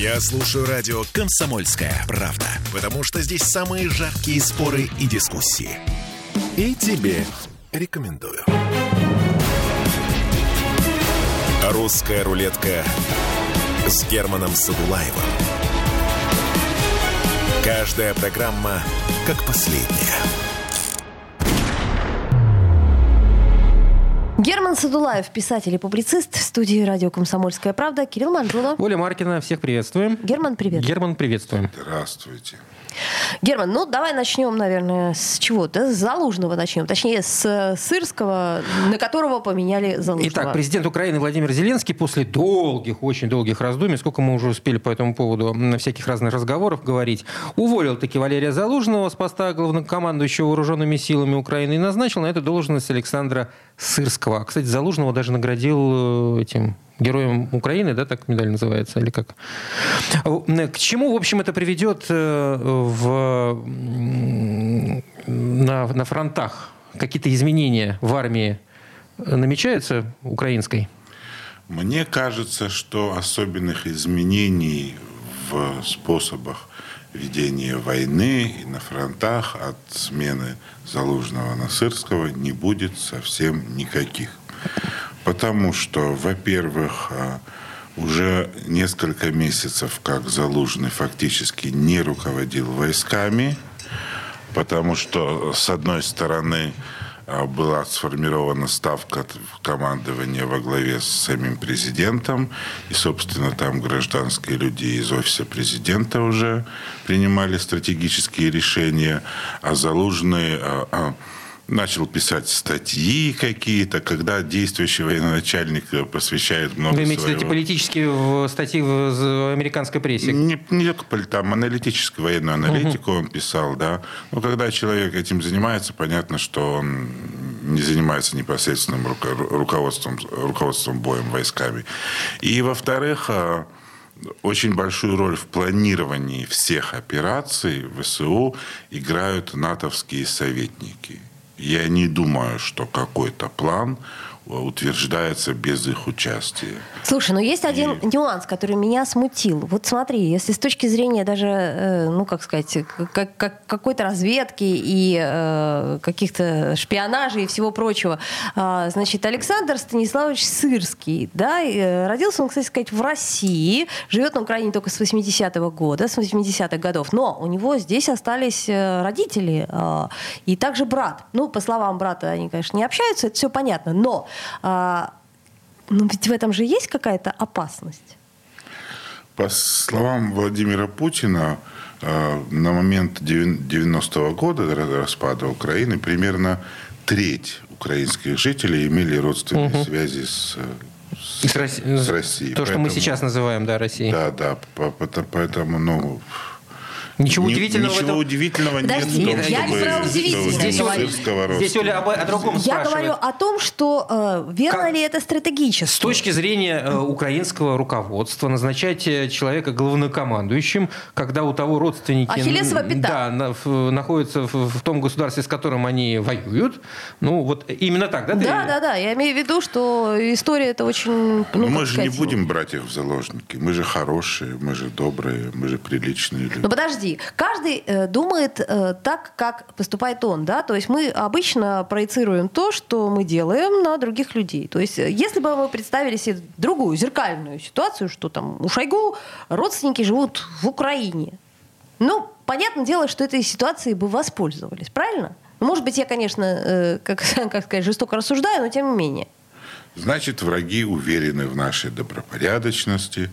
Я слушаю радио «Комсомольская правда», потому что здесь самые жаркие споры и дискуссии. И тебе рекомендую. «Русская рулетка» с Германом Садулаевым. Каждая программа как последняя. Герман Садулаев, писатель и публицист в студии радио «Комсомольская правда». Кирилл Манжула. Оля Маркина, всех приветствуем. Герман, привет. Герман, приветствуем. Здравствуйте. Герман, ну давай начнем, наверное, с чего? Да, с Залужного начнем. Точнее, с Сырского, на которого поменяли Залужного. Итак, президент Украины Владимир Зеленский после долгих, очень долгих раздумий, сколько мы уже успели по этому поводу на всяких разных разговоров говорить, уволил таки Валерия Залужного с поста главнокомандующего вооруженными силами Украины и назначил на эту должность Александра Сырского. Кстати, Залужного даже наградил э, этим Героем Украины, да, так медаль называется, или как? К чему, в общем, это приведет э, в, на, на фронтах? Какие-то изменения в армии намечаются украинской? Мне кажется, что особенных изменений в способах ведения войны и на фронтах от смены Залужного на Сырского не будет совсем никаких. Потому что, во-первых, а, уже несколько месяцев, как Залужный фактически не руководил войсками, потому что, с одной стороны, а, была сформирована ставка командования во главе с самим президентом. И, собственно, там гражданские люди из офиса президента уже принимали стратегические решения. А Залужный а, начал писать статьи какие-то, когда действующий военачальник посвящает много Вы имеете своего... политические статьи в американской прессе? Не, не только там аналитическую, военную аналитику угу. он писал, да. Но когда человек этим занимается, понятно, что он не занимается непосредственным руководством, руководством боем войсками. И, во-вторых, а, очень большую роль в планировании всех операций ВСУ играют натовские советники. Я не думаю, что какой-то план утверждается без их участия. Слушай, но есть один и... нюанс, который меня смутил. Вот смотри, если с точки зрения даже, э, ну, как сказать, как, как, какой-то разведки и э, каких-то шпионажей и всего прочего, э, значит, Александр Станиславович Сырский, да, э, родился он, кстати сказать, в России, живет на Украине только с 80-го года, с 80-х годов, но у него здесь остались э, родители э, и также брат. Ну, по словам брата, они, конечно, не общаются, это все понятно, но а, но ведь в этом же есть какая-то опасность. По словам Владимира Путина, а, на момент 90-го года распада Украины примерно треть украинских жителей имели родственные угу. связи с с, Росси... с Россией. То, поэтому, что мы сейчас называем, да, Россией. Да, да. Поэтому, ну, Ничего удивительного Ничего в этом... удивительного Подожди, нет. я не про удивительное здесь, говорю. Здесь Оля об, о другом Я спрашивает. говорю о том, что э, верно как, ли это стратегически. С точки зрения э, украинского руководства назначать э, человека главнокомандующим, когда у того родственники... Ахиллесова пята. Да, на, в, находятся в, в том государстве, с которым они воюют. Ну, вот именно так, да? Да, ты... да, да. Я имею в виду, что история это очень... Ну, мы же сказать, не будем брать их в заложники. Мы же хорошие, мы же добрые, мы же приличные люди. Ну, подожди. Каждый Э, думает э, так, как поступает он, да, то есть мы обычно проецируем то, что мы делаем на других людей. То есть э, если бы мы представили себе другую зеркальную ситуацию, что там у Шойгу родственники живут в Украине, ну, понятное дело, что этой ситуацией бы воспользовались, правильно? Может быть, я, конечно, как, как сказать, жестоко рассуждаю, но тем не менее. Значит, враги уверены в нашей добропорядочности,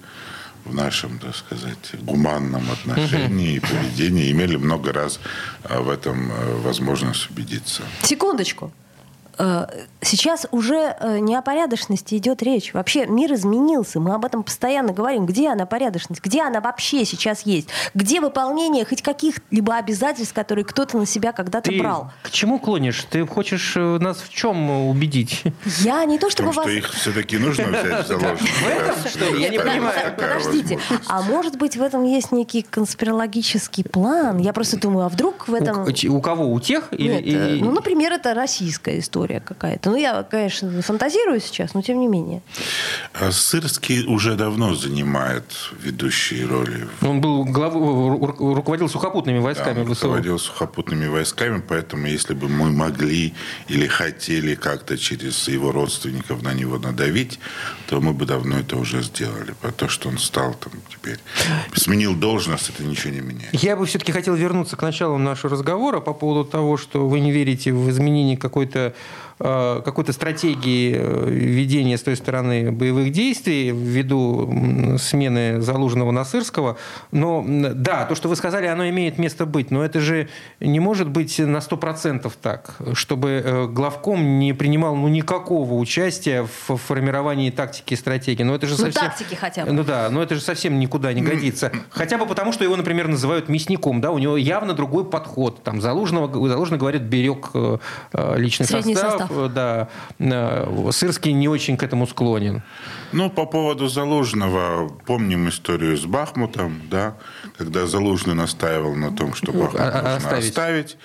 в нашем, так сказать, гуманном отношении и поведении имели много раз а, в этом э, возможность убедиться. Секундочку. Э, сейчас уже э, не о порядочности идет речь. Вообще мир изменился. Мы об этом постоянно говорим. Где она порядочность? Где она вообще сейчас есть? Где выполнение хоть каких-либо обязательств, которые кто-то на себя когда-то Ты брал? К чему клонишь? Ты хочешь э, нас в чем убедить? Я не то чтобы в том, вас... что их все-таки нужно взять в заложники. Я не понимаю. Подождите. А может быть в этом есть некий конспирологический план? Я просто думаю, а вдруг в этом... У кого? У тех? Ну, например, это российская история история какая-то. Ну, я, конечно, фантазирую сейчас, но тем не менее. А Сырский уже давно занимает ведущие роли. Он был главу, руководил сухопутными войсками. Да, руководил сухопутными войсками, поэтому если бы мы могли или хотели как-то через его родственников на него надавить, то мы бы давно это уже сделали. Про то, что он стал там теперь, сменил должность, это ничего не меняет. Я бы все-таки хотел вернуться к началу нашего разговора по поводу того, что вы не верите в изменение какой-то Э, какой-то стратегии э, ведения с той стороны боевых действий ввиду смены Залужного на Сырского. Но да, то, что вы сказали, оно имеет место быть, но это же не может быть на 100% так, чтобы э, главком не принимал ну, никакого участия в формировании тактики и стратегии. Но это же ну, совсем... тактики хотя бы. Ну да, но это же совсем никуда не годится. Хотя бы потому, что его, например, называют мясником, да, у него явно другой подход. Там Залужного, Залужный говорит, берег личный Средний состав. состав да, э, Сырский не очень к этому склонен. Ну, по поводу Залужного, помним историю с Бахмутом, да, когда Залужный настаивал на том, что ну, Бахмут а, нужно оставить. оставить.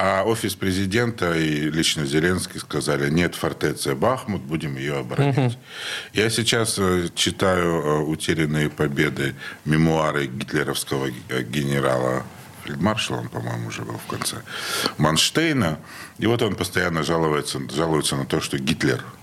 А офис президента и лично Зеленский сказали, нет, фортеция Бахмут, будем ее оборонять. Угу. Я сейчас э, читаю э, «Утерянные победы», мемуары гитлеровского генерала фельдмаршал, он, по-моему, уже был в конце, Манштейна. И вот он постоянно жалуется, жалуется на то, что Гитлер –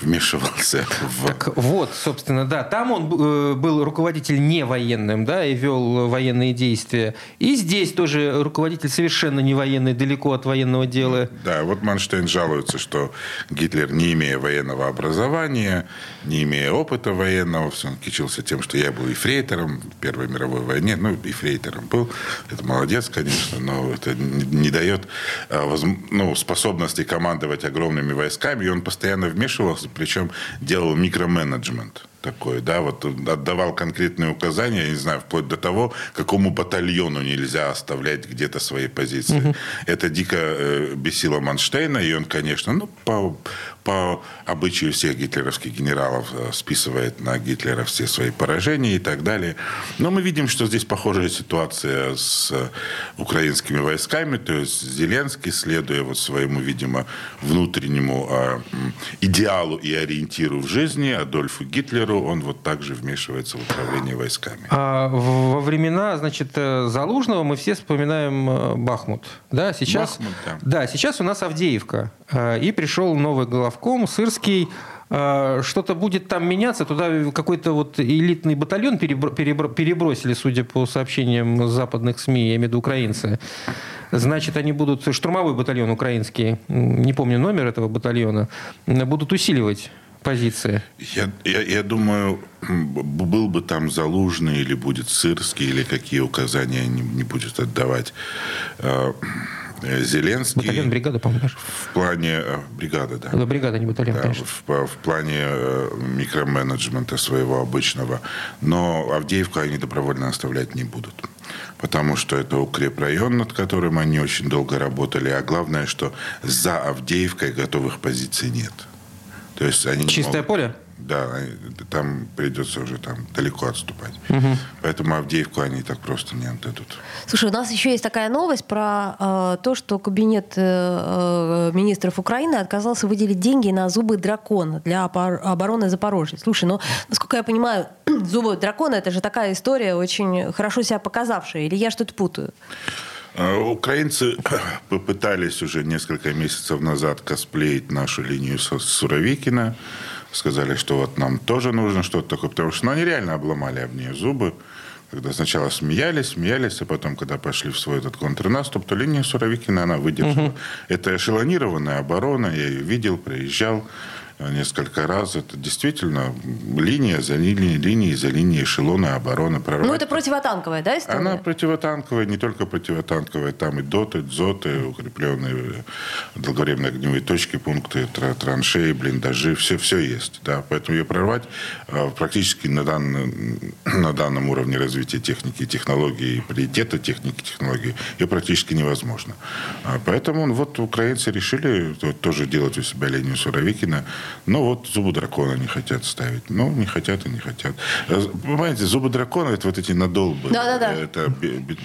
вмешивался в... Так вот, собственно, да. Там он э, был руководитель не военным, да, и вел военные действия. И здесь тоже руководитель совершенно не военный, далеко от военного дела. Да, вот Манштейн жалуется, что Гитлер, не имея военного образования, не имея опыта военного, он кичился тем, что я был ефрейтором в Первой мировой войне. Ну, ефрейтором был. Это молодец, конечно, но это не дает а, ну, способности командовать огромными войсками. И он постоянно вмешивался, причем делал микроменеджмент такой, да, вот отдавал конкретные указания, я не знаю, вплоть до того, какому батальону нельзя оставлять где-то свои позиции. Угу. Это дико э, бесило Манштейна, и он, конечно, ну, по, по обычаю всех гитлеровских генералов э, списывает на Гитлера все свои поражения и так далее. Но мы видим, что здесь похожая ситуация с э, украинскими войсками, то есть Зеленский, следуя вот своему, видимо, внутреннему э, идеалу и ориентиру в жизни, Адольфу Гитлеру, он вот также вмешивается в управление войсками. А во времена, значит, Залужного мы все вспоминаем Бахмут. Да, сейчас, Бахмут, да. да, сейчас у нас Авдеевка. И пришел новый главком, Сырский, что-то будет там меняться, туда какой-то вот элитный батальон перебросили, судя по сообщениям западных СМИ, я имею в виду украинцы. Значит, они будут, штурмовой батальон украинский, не помню номер этого батальона, будут усиливать позиции? Я, я, я думаю, был бы там Залужный или будет Сырский, или какие указания не, не будет отдавать а, Э, Зеленский... Батальон бригада, по-моему, даже. В плане... Э, бригада, да. Да, бригада, не батальон, да, конечно. В, в плане э, микроменеджмента своего обычного. Но Авдеевку они добровольно оставлять не будут. Потому что это укрепрайон, над которым они очень долго работали. А главное, что за Авдеевкой готовых позиций нет. То есть они Чистое могут... поле? Да, там придется уже там далеко отступать. Угу. Поэтому Авдеевку они так просто не отдадут. Слушай, у нас еще есть такая новость про э, то, что кабинет э, э министров Украины отказался выделить деньги на зубы дракона для обороны Запорожья. Слушай, ну, насколько я понимаю, зубы дракона это же такая история, очень хорошо себя показавшая. Или я что-то путаю? Э, украинцы попытались уже несколько месяцев назад косплеить нашу линию Суровикина сказали, что вот нам тоже нужно что-то такое, потому что ну, они реально обломали об нее зубы. Когда сначала смеялись, смеялись, а потом, когда пошли в свой этот контрнаступ, то линия Суровикина, она выдержала. Угу. Это эшелонированная оборона, я ее видел, приезжал несколько раз. Это действительно линия за линией, линией за линией эшелона обороны. Прорвать. Ну, это противотанковая, да, история? Она противотанковая, не только противотанковая. Там и доты, дзоты, укрепленные долговременные огневые точки, пункты, траншеи, блиндажи, все, все есть. Да. Поэтому ее прорвать а, практически на, данном на данном уровне развития техники и технологий, и приоритета техники и технологий, ее практически невозможно. А, поэтому вот украинцы решили тоже делать у себя линию Суровикина, ну, вот зубы дракона не хотят ставить. Ну, не хотят и не хотят. Понимаете, зубы дракона это вот эти надолбы. Да, да, да. Это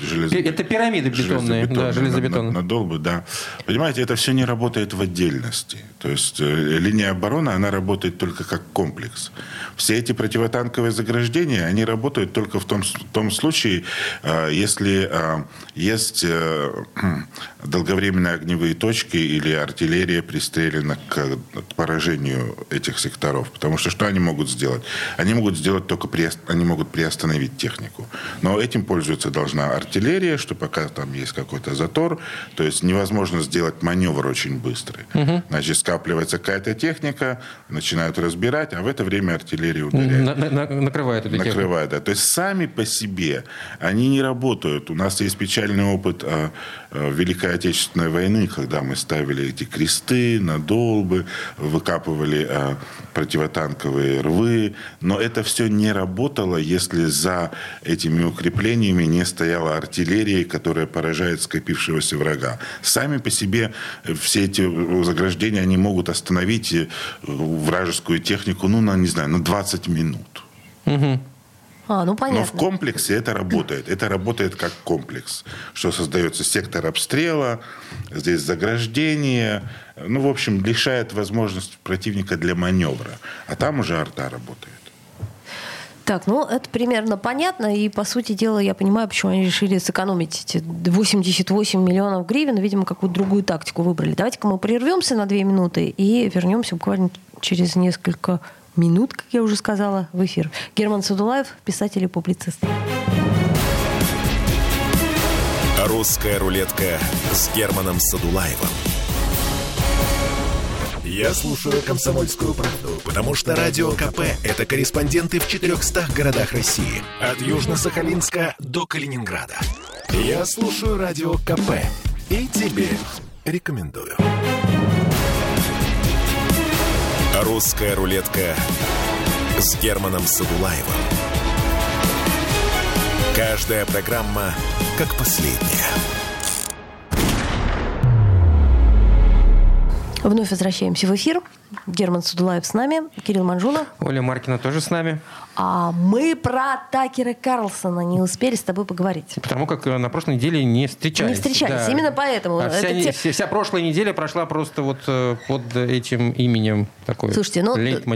железо... Это пирамиды бетонные. Да, железобетонные. Надолбы, да. Понимаете, это все не работает в отдельности. То есть э, линия обороны, она работает только как комплекс. Все эти противотанковые заграждения, они работают только в том, в том случае, э, если э, есть долговременные огневые точки или артиллерия пристрелена к поражению этих секторов. Потому что что они могут сделать? Они могут сделать только, при, они могут приостановить технику. Но этим пользуется должна артиллерия, что пока там есть какой-то затор, то есть невозможно сделать маневр очень быстрый. Угу. Значит, скапливается какая-то техника, начинают разбирать, а в это время артиллерия ударяет. На, на, накрывает эту Накрывает, да. То есть сами по себе они не работают. У нас есть печальный опыт а, Великой Отечественной войны, когда мы ставили эти кресты на долбы, выкапывали а, противотанковые рвы, но это все не работало, если за этими укреплениями не стояла артиллерия, которая поражает скопившегося врага. Сами по себе все эти заграждения, они могут остановить э, вражескую технику, ну, на, не знаю, на 20 минут. Угу. А, ну понятно. Но в комплексе это работает. Это работает как комплекс, что создается сектор обстрела, здесь заграждение, ну, в общем, лишает возможности противника для маневра. А там уже арта работает. Так, ну это примерно понятно, и по сути дела я понимаю, почему они решили сэкономить эти 88 миллионов гривен, видимо, какую-то другую тактику выбрали. Давайте-ка мы прервемся на две минуты и вернемся буквально через несколько минут, как я уже сказала, в эфир. Герман Садулаев, писатель и публицист. Русская рулетка с Германом Садулаевым. Я слушаю «Комсомольскую правду», потому что «Радио КП» — это корреспонденты в 400 городах России. От Южно-Сахалинска до Калининграда. Я слушаю «Радио КП» и тебе рекомендую. «Русская рулетка» с Германом Садулаевым. Каждая программа как последняя. Вновь возвращаемся в эфир. Герман Судулаев с нами, Кирилл Манжула. Оля Маркина тоже с нами. А мы про Такера Карлсона не успели с тобой поговорить. Потому как на прошлой неделе не встречались. Не встречались, да. именно поэтому. А вся, те... вся прошлая неделя прошла просто вот э, под этим именем такой Слушайте, ну,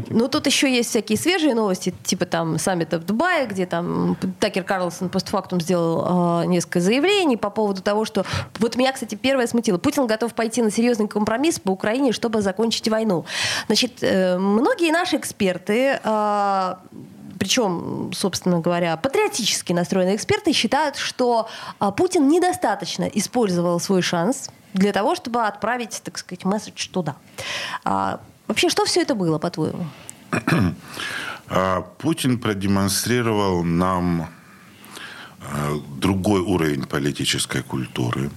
ну тут еще есть всякие свежие новости, типа там саммита в Дубае, где там Такер Карлсон постфактум сделал э, несколько заявлений по поводу того, что... Вот меня, кстати, первое смутило. Путин готов пойти на серьезный компромисс по Украине, чтобы закончить войну. Значит, э, многие наши эксперты э, причем, собственно говоря, патриотически настроенные эксперты считают, что а, Путин недостаточно использовал свой шанс для того, чтобы отправить, так сказать, месседж туда. А, вообще, что все это было, по-твоему? А, Путин продемонстрировал нам другой уровень политической культуры.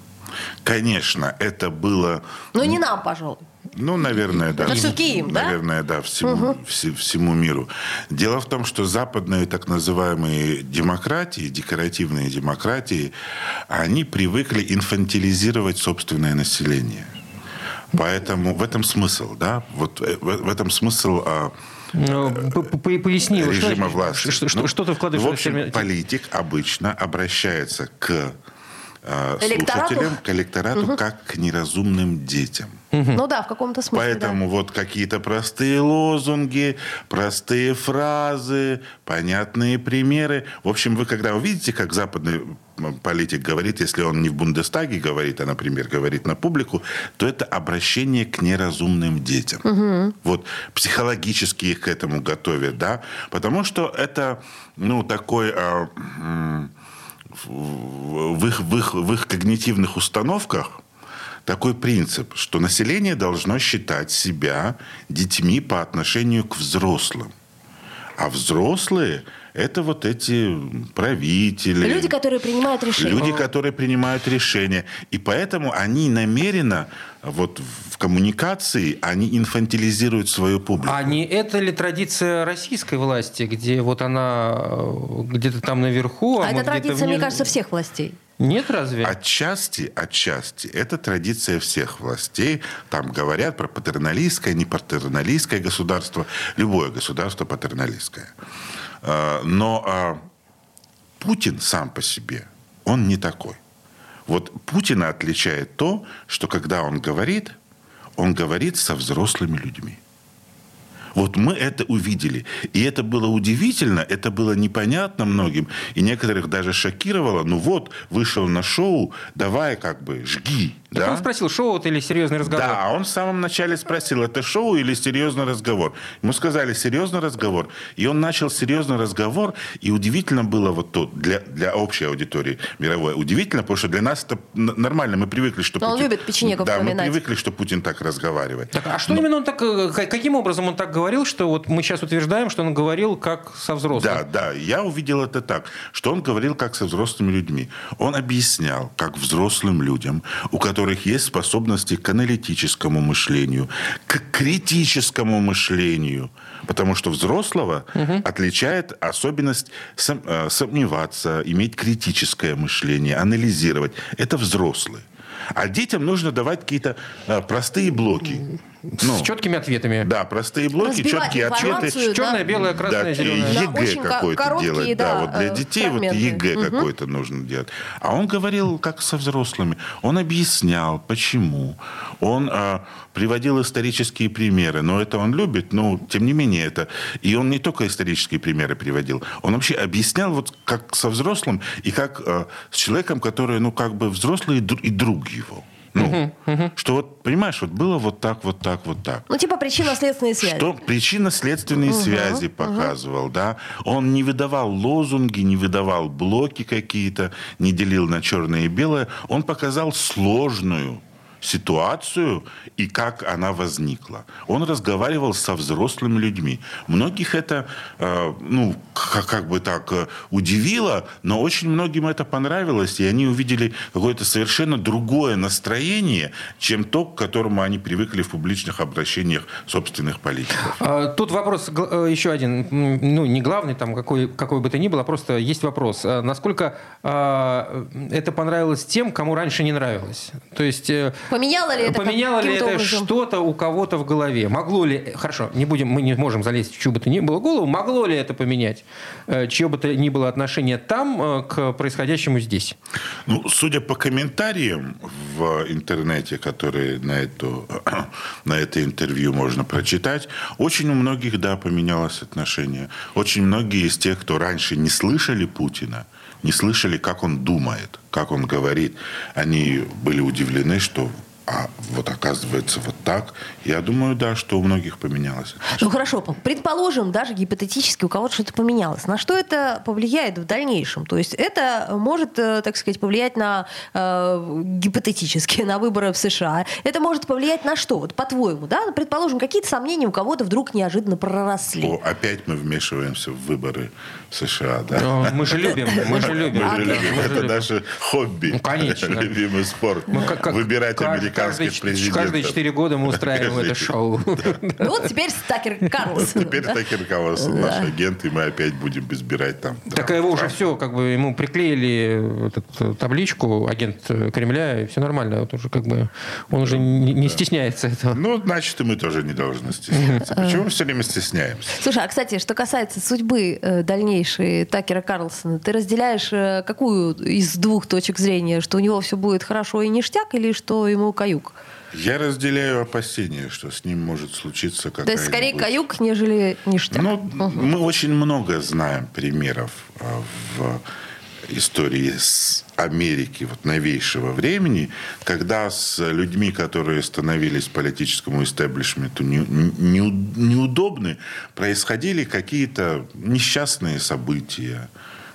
Конечно, это было... Но не нам, пожалуй. Ну, наверное, да. Это все-таки им, да? Наверное, да, всему, угу. вс- всему миру. Дело в том, что западные так называемые демократии, декоративные демократии, они привыкли инфантилизировать собственное население. Поэтому в этом смысл, да? Вот э, в, в этом смысл а, ну, Поясни, режима что, власти. Что, что, ну, что ты вкладываешь в общем, в политик обычно обращается к э, слушателям, к электорату, угу. как к неразумным детям. Угу. Ну да, в каком-то смысле. Поэтому да. вот какие-то простые лозунги, простые фразы, понятные примеры. В общем, вы когда увидите, как западный политик говорит, если он не в Бундестаге говорит, а, например, говорит на публику, то это обращение к неразумным детям. Угу. Вот психологически их к этому готовят, да, потому что это, ну, такой... А, в их, в, их, в их когнитивных установках такой принцип, что население должно считать себя детьми по отношению к взрослым. А взрослые – это вот эти правители. Люди, которые принимают решения. Люди, которые принимают решения. И поэтому они намеренно вот в коммуникации, они инфантилизируют свою публику. А не это ли традиция российской власти, где вот она э, где-то там наверху? А, а это традиция, вне... мне кажется, всех властей. Нет, разве? Отчасти, отчасти. Это традиция всех властей. Там говорят про патерналистское, не патерналистское государство. Любое государство патерналистское. А, но а, Путин сам по себе, он не такой. Вот Путина отличает то, что когда он говорит, он говорит со взрослыми людьми. Вот мы это увидели. И это было удивительно, это было непонятно многим. И некоторых даже шокировало. Ну вот, вышел на шоу, давай как бы жги. Так да? он спросил, шоу это или серьезный разговор? Да, он в самом начале спросил, это шоу или серьезный разговор? Ему сказали, серьезный разговор. И он начал серьезный разговор, и удивительно было вот то, для, для общей аудитории мировой, удивительно, потому что для нас это нормально, мы привыкли, что Но он Путин... любит печенегов Да, мы вспоминать. привыкли, что Путин так разговаривает. Так, а что именно он так, э, ка- каким образом он так говорил, что вот мы сейчас утверждаем, что он говорил как со взрослым? Да, да, я увидел это так, что он говорил как со взрослыми людьми. Он объяснял, как взрослым людям, у которых есть способности к аналитическому мышлению, к критическому мышлению, потому что взрослого отличает особенность сом- э, сомневаться, иметь критическое мышление, анализировать. Это взрослый. А детям нужно давать какие-то э, простые блоки. Ну, С четкими ответами. да, простые блоки, Разбивать четкие ответы. да. Черное, белое, красное, Да, зеленое. Да, ЕГЭ ко- какой-то делать. да, Да, вот для э, детей вот. ЕГЭ Мгм. какой-то нужно делать. А он говорил как со взрослыми. Он объяснял, почему. Он а, приводил исторические примеры. Но это он любит, но тем не менее это... И он не только исторические примеры приводил. Он вообще объяснял вот как со взрослым и как а, с человеком, который, ну, как бы взрослый и друг его. Ну, что вот, понимаешь, вот было вот так, вот так, вот так. Ну, типа причинно-следственные связи. Что причинно-следственные связи показывал, да. Он не выдавал лозунги, не выдавал блоки какие-то, не делил на черное и белое. Он показал сложную ситуацию и как она возникла. Он разговаривал со взрослыми людьми. Многих это, э, ну, как, бы так, э, удивило, но очень многим это понравилось, и они увидели какое-то совершенно другое настроение, чем то, к которому они привыкли в публичных обращениях собственных политиков. А, Тут вопрос э, еще один, ну, не главный, там, какой, какой бы то ни было, просто есть вопрос. А Насколько а, это понравилось тем, кому раньше не нравилось? То есть... Поменяло ли это Поменяло ли это образом? что-то у кого-то в голове? Могло ли... Хорошо, не будем, мы не можем залезть в чью бы то ни было голову. Могло ли это поменять? э, Чье бы то ни было отношение там э, к происходящему здесь? Ну, судя по комментариям в интернете, которые на, эту, на это интервью можно прочитать, очень у многих, да, поменялось отношение. Очень многие из тех, кто раньше не слышали Путина, не слышали, как он думает, как он говорит, они были удивлены, что а вот оказывается так. Я думаю, да, что у многих поменялось. Ну хорошо, предположим, даже гипотетически у кого-то что-то поменялось. На что это повлияет в дальнейшем? То есть это может, э, так сказать, повлиять на э, гипотетически на выборы в США. Это может повлиять на что? Вот по-твоему, да? Предположим, какие-то сомнения у кого-то вдруг неожиданно проросли. О, опять мы вмешиваемся в выборы в США, да? Э, Мы же любим, мы же любим. Мы же любим. Это наше хобби. Ну, конечно. Любимый спорт. Мы как- как- Выбирать каждый- американских президентов. Каждые четыре года мы устраиваем это шоу. Ну вот теперь Стакер Карлсон. Теперь Такер Карлсон наш агент, и мы опять будем избирать там. Так его уже все, как бы ему приклеили табличку агент э, Кремля, и все нормально. Вот уже как бы он уже не, стесняется этого. Ну, значит, и мы тоже не должны стесняться. Почему мы все время стесняемся? Слушай, а кстати, что касается судьбы э, дальнейшей Такера Карлсона, ты разделяешь э, какую из двух точек зрения, что у него все будет хорошо и ништяк, или что ему каюк? Я разделяю опасения, что с ним может случиться какая-нибудь... То есть скорее каюк, нежели ништяк. Ну, мы очень много знаем примеров э, в истории с Америки вот новейшего времени, когда с людьми, которые становились политическому истеблишменту не- не- неудобны, происходили какие-то несчастные события,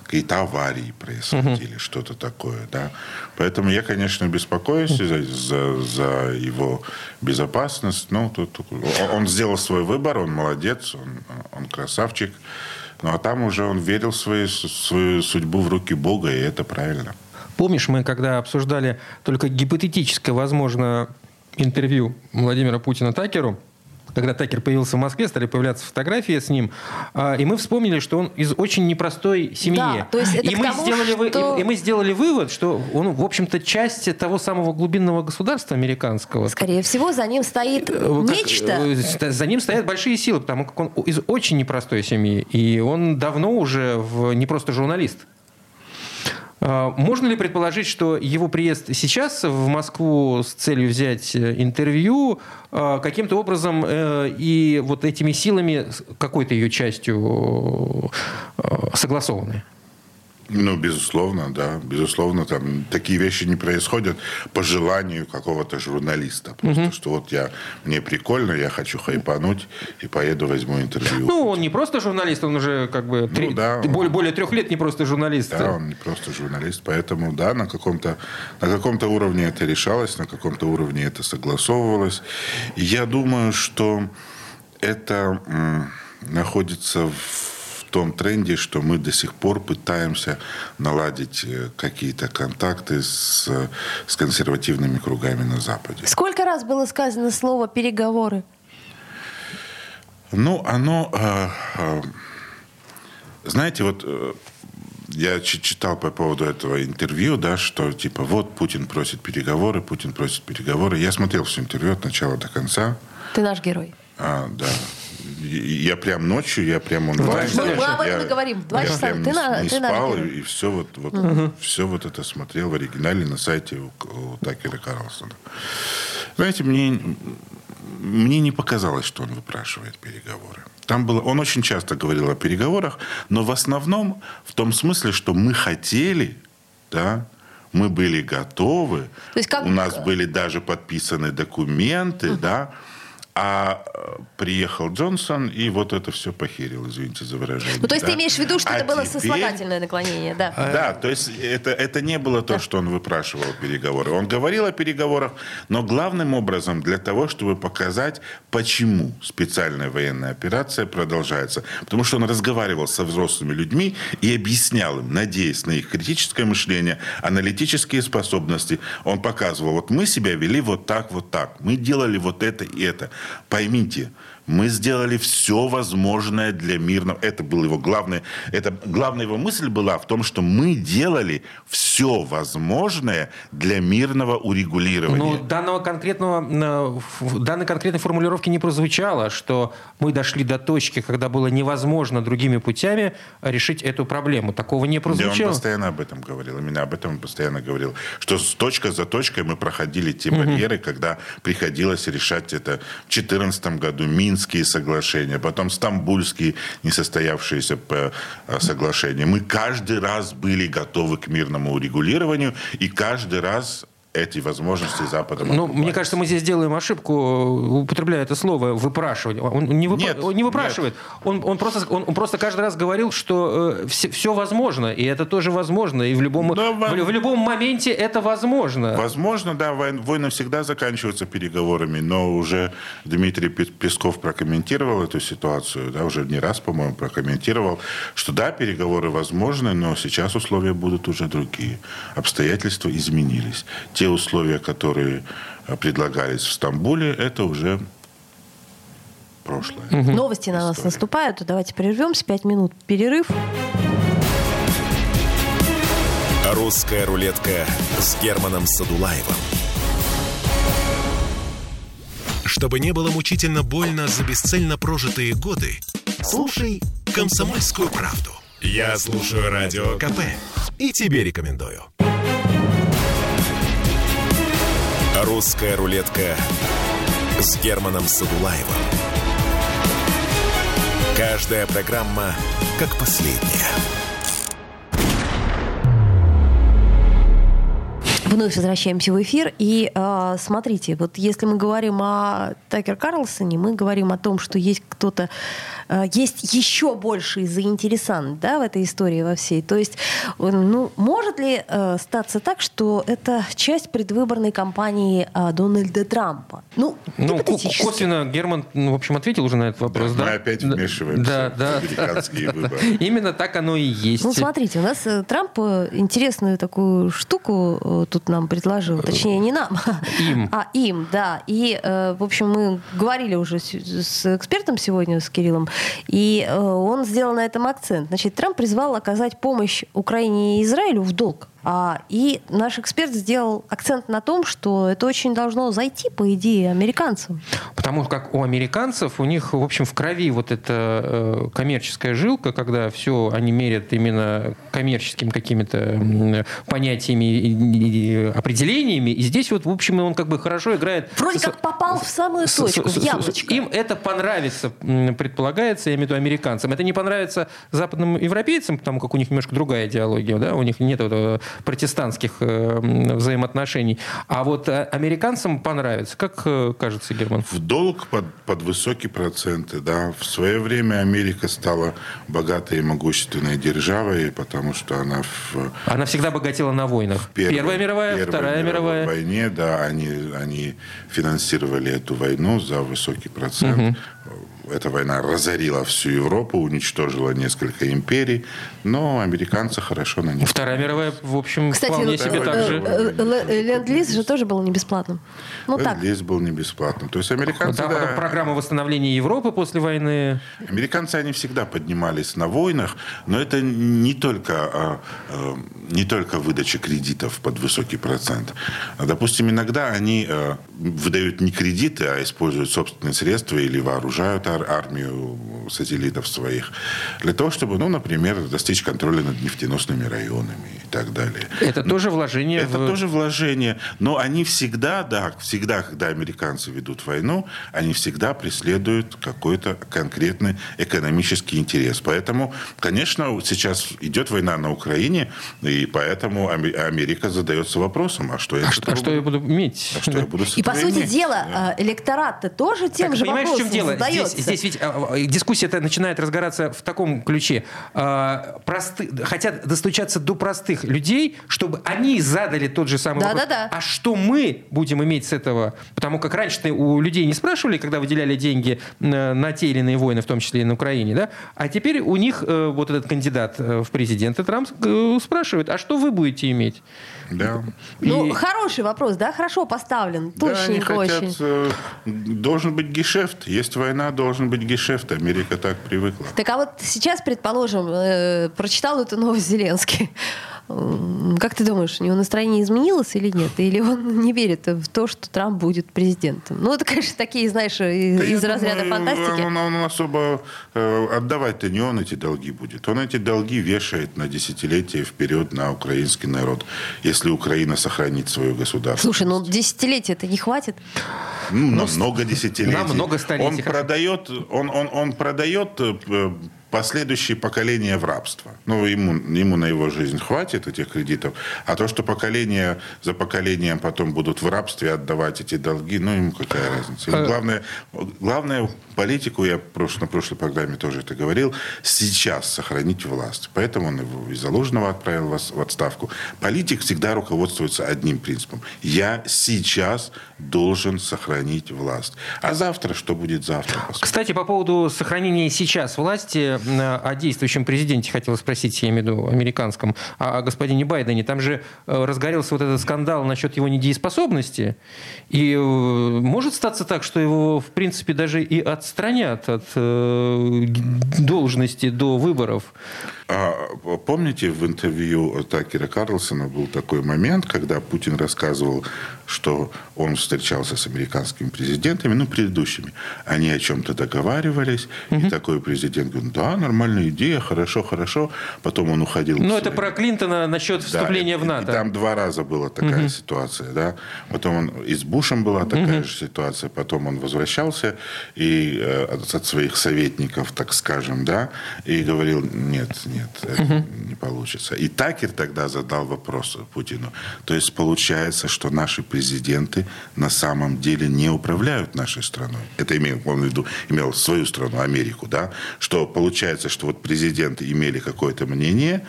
какие-то аварии происходили, что-то такое, да. Поэтому я, конечно, беспокоюсь за, за, за его безопасность. Ну, тут, он- он сделал свой выбор, он молодец, он, он красавчик. Ну, а там уже он верил в свою, свою судьбу в руки Бога, и это правильно. Помнишь, мы когда обсуждали только гипотетическое, возможно, интервью Владимира Путина Такеру, когда Такер появился в Москве, стали появляться фотографии с ним, а, и мы вспомнили, что он из очень непростой семьи. Да, то есть это и, мы тому, сделали что- и, и мы сделали вывод, что он, в общем-то, часть того самого глубинного государства американского. Скорее всего, за ним стоит Э, как, нечто. э, За ним стоят большие силы, потому как он из очень непростой семьи. И он давно уже в, не просто журналист. А, можно ли предположить, что его приезд сейчас в Москву с целью взять э, интервью а, каким-то образом э, и вот этими силами какой-то ее частью э, согласованы? Ну, безусловно, да. Безусловно, там такие вещи не происходят по желанию какого-то журналиста. Просто угу. что вот я, мне прикольно, я хочу хайпануть и поеду возьму интервью. Ну, он не просто журналист, он уже как бы три, ну, да, более, более трех лет не просто журналист. Да, он не просто журналист. Поэтому, да, на каком-то, на каком-то уровне это решалось, на каком-то уровне это согласовывалось. Я думаю, что это находится в том тренде, что мы до сих пор пытаемся наладить э, какие-то контакты с, с консервативными кругами на Западе. Сколько раз было сказано слово «переговоры»? Ну, оно... Э, э, знаете, вот я читал по поводу этого интервью, да, что типа вот Путин просит переговоры, Путин просит переговоры. Я смотрел все интервью от начала до конца. Ты наш герой. А, да я прям ночью, я прям онлайн. Мы, мы об этом и говорим. Два я часа. Прям ты не, на, не ты спал, на и, и все вот, вот, угу. все вот это смотрел в оригинале на сайте у, у Такера Карлсона. Знаете, мне, мне не показалось, что он выпрашивает переговоры. Там было, он очень часто говорил о переговорах, но в основном в том смысле, что мы хотели, да, мы были готовы, То есть как... у нас были даже подписаны документы, uh да, а э, приехал Джонсон и вот это все похерил, извините за выражение. Ну, то есть да? ты имеешь в виду, что а это было теперь... сослагательное наклонение, да? Да, то есть это, это не было то, да. что он выпрашивал переговоры. Он говорил о переговорах, но главным образом для того, чтобы показать, почему специальная военная операция продолжается. Потому что он разговаривал со взрослыми людьми и объяснял им, надеясь на их критическое мышление, аналитические способности. Он показывал, вот мы себя вели вот так, вот так. Мы делали вот это и это. Поймите, мы сделали все возможное для мирного. Это был его главный, это главная его мысль была в том, что мы делали все возможное для мирного урегулирования. Но данного конкретного, данной конкретной формулировки не прозвучало, что мы дошли до точки, когда было невозможно другими путями решить эту проблему. Такого не прозвучало. Да, он постоянно об этом говорил. Именно об этом он постоянно говорил. Что с точка за точкой мы проходили те угу. барьеры, когда приходилось решать это в 2014 году, Минск Минские соглашения, потом Стамбульские несостоявшиеся э, соглашения. Мы каждый раз были готовы к мирному урегулированию, и каждый раз эти возможности Запада. Ну, мне кажется, мы здесь делаем ошибку, употребляя это слово выпрашивать. Он не, вып... нет, он не выпрашивает. Он, он, просто, он, он просто каждый раз говорил, что э, все, все возможно, и это тоже возможно, и в любом, да, в, в любом моменте это возможно. Возможно, да, войны всегда заканчиваются переговорами, но уже Дмитрий Песков прокомментировал эту ситуацию, да, уже не раз, по-моему, прокомментировал, что да, переговоры возможны, но сейчас условия будут уже другие. Обстоятельства изменились. Те условия, которые э, предлагались в Стамбуле, это уже прошлое. Угу. Новости на нас наступают. Давайте прервемся. Пять минут перерыв. Русская рулетка с Германом Садулаевым. Чтобы не было мучительно больно за бесцельно прожитые годы, слушай «Комсомольскую правду». Я слушаю Радио КП и тебе рекомендую. «Русская рулетка» с Германом Садулаевым. Каждая программа как последняя. Вновь возвращаемся в эфир. И э, смотрите, вот если мы говорим о Такер Карлсоне, мы говорим о том, что есть кто-то, есть еще больший заинтересант да, в этой истории во всей. То есть, ну, может ли э, статься так, что это часть предвыборной кампании э, Дональда Трампа? Ну, ну косвенно Герман, ну, в общем, ответил уже на этот вопрос. Да, мы опять вмешиваемся да, да, в американские да, выборы. Именно так оно и есть. Ну, смотрите, у нас э, Трамп э, интересную такую штуку э, тут нам предложил, точнее не нам, им, а им, да. И, э, в общем, мы говорили уже с экспертом сегодня, с Кириллом, и э, он сделал на этом акцент. Значит, Трамп призвал оказать помощь Украине и Израилю в долг. А, и наш эксперт сделал акцент на том, что это очень должно зайти, по идее, американцам. Потому как у американцев, у них, в общем, в крови вот эта э, коммерческая жилка, когда все они мерят именно коммерческими какими-то понятиями и определениями. И здесь вот, в общем, он как бы хорошо играет. Вроде как попал в самую точку, в яблочко. Им это понравится, предполагается, я имею в виду американцам. Это не понравится западным европейцам, потому как у них немножко другая идеология, да, у них нет этого протестантских э, взаимоотношений. А вот э, американцам понравится. Как э, кажется, Герман? В долг под, под высокие проценты, да. В свое время Америка стала богатой и могущественной державой, потому что она в... Она всегда богатела на войнах. Первой, Первая мировая, Первая Вторая мировая. войне, да, они, они финансировали эту войну за высокий процент. Угу эта война разорила всю Европу, уничтожила несколько империй, но американцы хорошо на них. Вторая мировая, в общем, Кстати, вполне да, себе так же. Э, э, Ленд-лиз же тоже был не бесплатным. Ну, Ленд-лиз был не бесплатным. То есть американцы... Да, да, программа восстановления Европы после войны. Американцы, они всегда поднимались на войнах, но это не только, а, а, не только выдача кредитов под высокий процент. Допустим, иногда они а, выдают не кредиты, а используют собственные средства или вооружают армию сателлитов своих, для того, чтобы, ну, например, достичь контроля над нефтеносными районами так далее. Это тоже вложение? Это в... тоже вложение. Но они всегда, да, всегда, когда американцы ведут войну, они всегда преследуют какой-то конкретный экономический интерес. Поэтому, конечно, сейчас идет война на Украине, и поэтому Америка задается вопросом, а что я, а что, а что я буду иметь? А что я буду И, по сути иметь? дела, да. электорат-то тоже тем так, же понимаешь, вопросом в чем дело? Задается. Здесь, здесь ведь а, а, дискуссия-то начинает разгораться в таком ключе. А, просты, хотят достучаться до простых людей, чтобы они задали тот же самый да, вопрос. Да, да. А что мы будем иметь с этого? Потому как раньше у людей не спрашивали, когда выделяли деньги на те или иные войны, в том числе и на Украине, да? А теперь у них э, вот этот кандидат э, в президенты Трамп э, спрашивает, а что вы будете иметь? Да. Ну, и... хороший вопрос, да, хорошо поставлен, да, очень. Хотят, должен быть гешефт, есть война, должен быть гешефт, Америка так привыкла. Так а вот сейчас, предположим, э, прочитал эту новость Зеленский, как ты думаешь, у него настроение изменилось или нет? Или он не верит в то, что Трамп будет президентом? Ну, это, конечно, такие, знаешь, из, да из разряда думаю, фантастики. Он, он особо э, отдавать-то не он эти долги будет. Он эти долги вешает на десятилетия вперед на украинский народ, если Украина сохранит свое государство. Слушай, ну десятилетия это не хватит? Ну, на много десятилетий. На много столетий. Он продает, он, он, он продает э, последующие поколения в рабство. Ну, ему, ему на его жизнь хватит этих кредитов. А то, что поколение за поколением потом будут в рабстве отдавать эти долги, ну, ему какая разница. Ему э. главное, главное политику, я на прошлой программе тоже это говорил, сейчас сохранить власть. Поэтому он его из Залужного отправил в отставку. Политик всегда руководствуется одним принципом. Я сейчас должен сохранить власть. А завтра, что будет завтра? Посмотрим. Кстати, по поводу сохранения сейчас власти, о действующем президенте хотел спросить, я имею в виду американском, о господине Байдене. Там же э, разгорелся вот этот скандал насчет его недееспособности. И э, может статься так, что его, в принципе, даже и отстранят от э, должности до выборов. А помните, в интервью Такера Карлсона был такой момент, когда Путин рассказывал, что он встречался с американскими президентами, ну, предыдущими. Они о чем-то договаривались, угу. и такой президент говорит, да, нормальная идея, хорошо, хорошо. Потом он уходил. Ну, это про Клинтона насчет вступления да, в НАТО. И там два раза была такая угу. ситуация, да. Потом он и с Бушем была такая угу. же ситуация. Потом он возвращался и э, от своих советников, так скажем, да, и говорил, нет, нет, это угу. не получится. И Такер тогда задал вопрос Путину. То есть получается, что наши президенты на самом деле не управляют нашей страной. Это имел, он в виду, имел свою страну, Америку, да, что получается, что вот президенты имели какое-то мнение,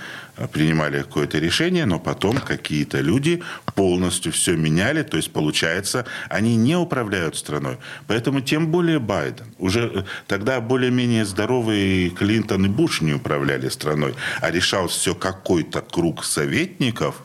принимали какое-то решение, но потом какие-то люди полностью все меняли. То есть, получается, они не управляют страной. Поэтому тем более Байден. Уже э, тогда более-менее здоровый Клинтон и Буш не управляли страной, а решал все какой-то круг советников,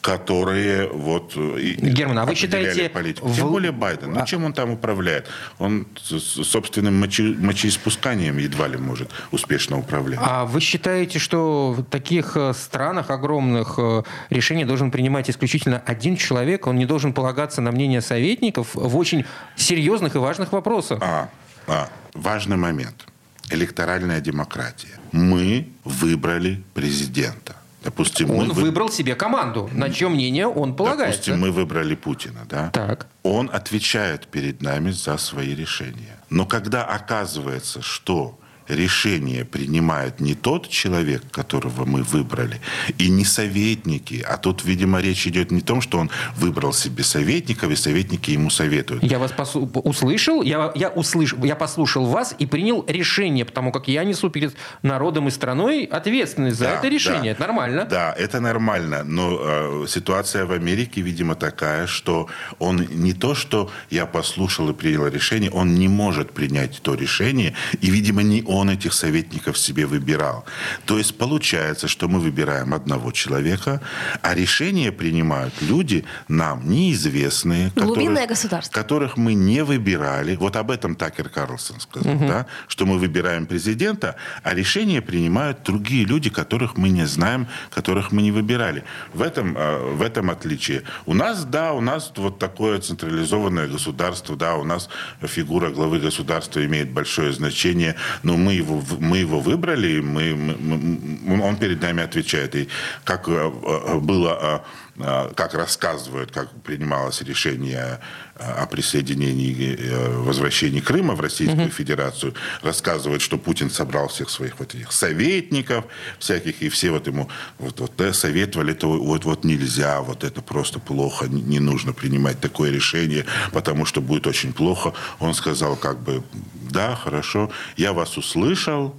которые вот... Э, Герман, а вы считаете... Политику. Тем более Байден. Ну, а... чем он там управляет? Он собственным мочи... мочеиспусканием едва ли может успешно управлять. А вы считаете, что таких странах огромных э, решение должен принимать исключительно один человек, он не должен полагаться на мнение советников в очень серьезных и важных вопросах. А, а, важный момент. Электоральная демократия. Мы выбрали президента. Допустим, он мы выбрал себе команду, на чье мнение он полагается. Допустим, мы выбрали Путина, да? Так. Он отвечает перед нами за свои решения. Но когда оказывается, что решение принимает не тот человек, которого мы выбрали, и не советники, а тут, видимо, речь идет не о том, что он выбрал себе советников, и советники ему советуют. Я вас посу- услышал, я, я, услышал, я послушал вас и принял решение, потому как я несу перед народом и страной ответственность за да, это решение. Да, это нормально. Да, это нормально, но э, ситуация в Америке, видимо, такая, что он не то, что я послушал и принял решение, он не может принять то решение, и, видимо, не он этих советников себе выбирал. То есть получается, что мы выбираем одного человека, а решения принимают люди нам неизвестные, которых, государство. которых мы не выбирали. Вот об этом Такер Карлсон сказал, угу. да, что мы выбираем президента, а решения принимают другие люди, которых мы не знаем, которых мы не выбирали. В этом, э, в этом отличие. У нас, да, у нас вот такое централизованное государство, да, у нас фигура главы государства имеет большое значение, но мы его, мы его выбрали, мы, мы, он перед нами отвечает. И как э, э, было э, как рассказывают, как принималось решение о присоединении, возвращении Крыма в Российскую mm-hmm. Федерацию, рассказывают, что Путин собрал всех своих вот этих советников всяких, и все вот ему вот, вот советовали, то вот, вот нельзя, вот это просто плохо, не нужно принимать такое решение, потому что будет очень плохо. Он сказал как бы, да, хорошо, я вас услышал,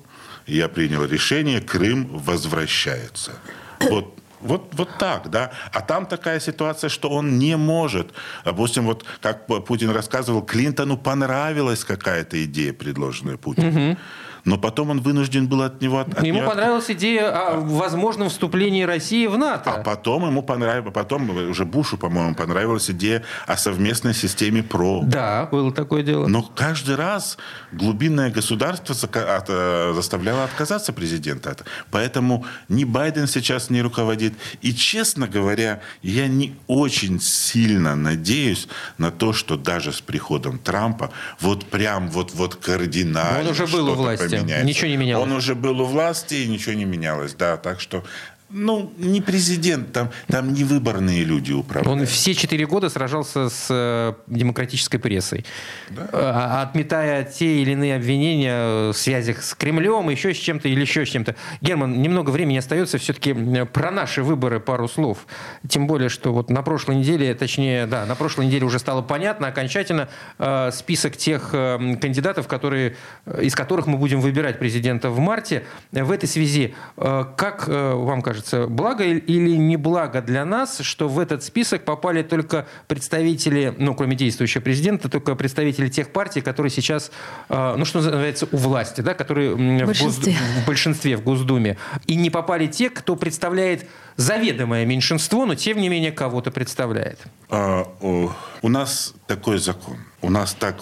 я принял решение, Крым возвращается. Вот вот, вот так, да. А там такая ситуация, что он не может. Допустим, вот как Путин рассказывал, Клинтону понравилась какая-то идея, предложенная Путиным. Угу но потом он вынужден был от него... От ему понравилась идея о возможном вступлении России в НАТО. А потом ему понравилось, потом уже Бушу, по-моему, понравилась идея о совместной системе ПРО. Да, было такое дело. Но каждый раз глубинное государство э, заставляло отказаться президента. Поэтому ни Байден сейчас не руководит. И, честно говоря, я не очень сильно надеюсь на то, что даже с приходом Трампа вот прям вот, вот кардинально Он уже был у власти меняется. Ничего не менялось. Он уже был у власти, и ничего не менялось. Да, так что ну, не президент, там, там не выборные люди управляют. Он все четыре года сражался с э, демократической прессой, да? э, а, отметая те или иные обвинения в связях с Кремлем, еще с чем-то или еще с чем-то. Герман, немного времени остается все-таки про наши выборы пару слов. Тем более, что вот на прошлой неделе, точнее, да, на прошлой неделе уже стало понятно окончательно э, список тех э, кандидатов, которые, э, из которых мы будем выбирать президента в марте. В этой связи, э, как э, вам кажется, кажется, благо или не благо для нас, что в этот список попали только представители, ну, кроме действующего президента, только представители тех партий, которые сейчас, э, ну, что называется, у власти, да, которые в большинстве. В, Гос, в большинстве в Госдуме. И не попали те, кто представляет заведомое меньшинство, но тем не менее кого-то представляет. А, о, у нас такой закон. У нас так,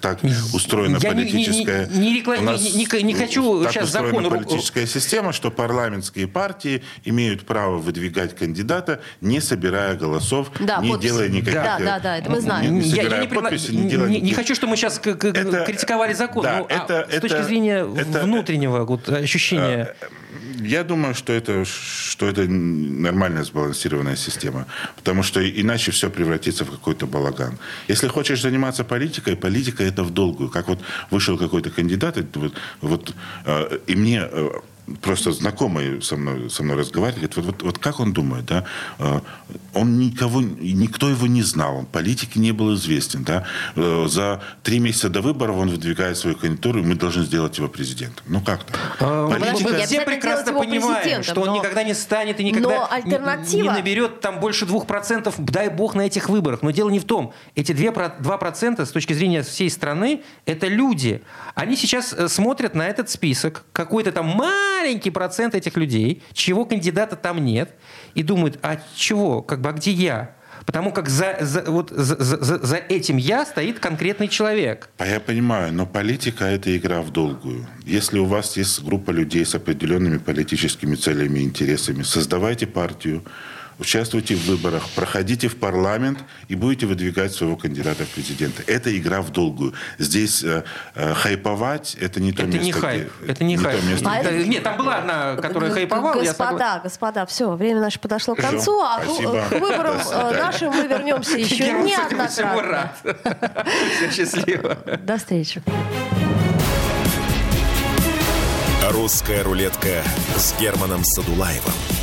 так устроена Я политическая... Не, не, не, реклам... нас, не, не, не хочу так сейчас устроена закон... политическая система, что парламентские партии имеют право выдвигать кандидата, не собирая голосов, да, не подписи. делая никаких... Да, да, да, это мы знаем. Не, не собирая я, я не, подписи, не, делая не, не хочу, чтобы мы сейчас это, критиковали закон. Да, ну, это, а это, с точки зрения это, внутреннего вот, ощущения... А, я думаю, что это, что это нормальная сбалансированная система. Потому что иначе все превратится в какой-то балаган. Если хочешь заниматься политикой, политика это в долгую. Как вот вышел какой-то кандидат, вот, вот, э, и мне э, просто знакомый со мной, со мной разговаривает, вот, вот, вот как он думает, да, э, он никого, никто его не знал, он политики не был известен, да, э, за три месяца до выборов он выдвигает свою кандидатуру, и мы должны сделать его президентом. Ну как так? А, Политика... Мы все прекрасно понимаем, что он но... никогда не станет и никогда альтернатива... не, не наберет там больше двух процентов, дай бог, на этих выборах. Но дело не в том. Эти два процента с точки зрения всей страны, это люди. Они сейчас э, смотрят на этот список, какой-то там маленький маленький процент этих людей, чего кандидата там нет, и думают, а чего, как бы, а где я? Потому как за, за, вот, за, за, за этим «я» стоит конкретный человек. Я понимаю, но политика – это игра в долгую. Если у вас есть группа людей с определенными политическими целями и интересами, создавайте партию, участвуйте в выборах, проходите в парламент и будете выдвигать своего кандидата в президенты. Это игра в долгую. Здесь э, э, хайповать – это не то это место, не хайп. где... Это не, не хайп. место, а это... Нет, там была одна, которая хайповала. Господа, господа, все, время наше подошло к концу, а Спасибо. к выборам э, нашим мы вернемся еще неоднократно. Все счастливо. До встречи. Русская рулетка с Германом Садулаевым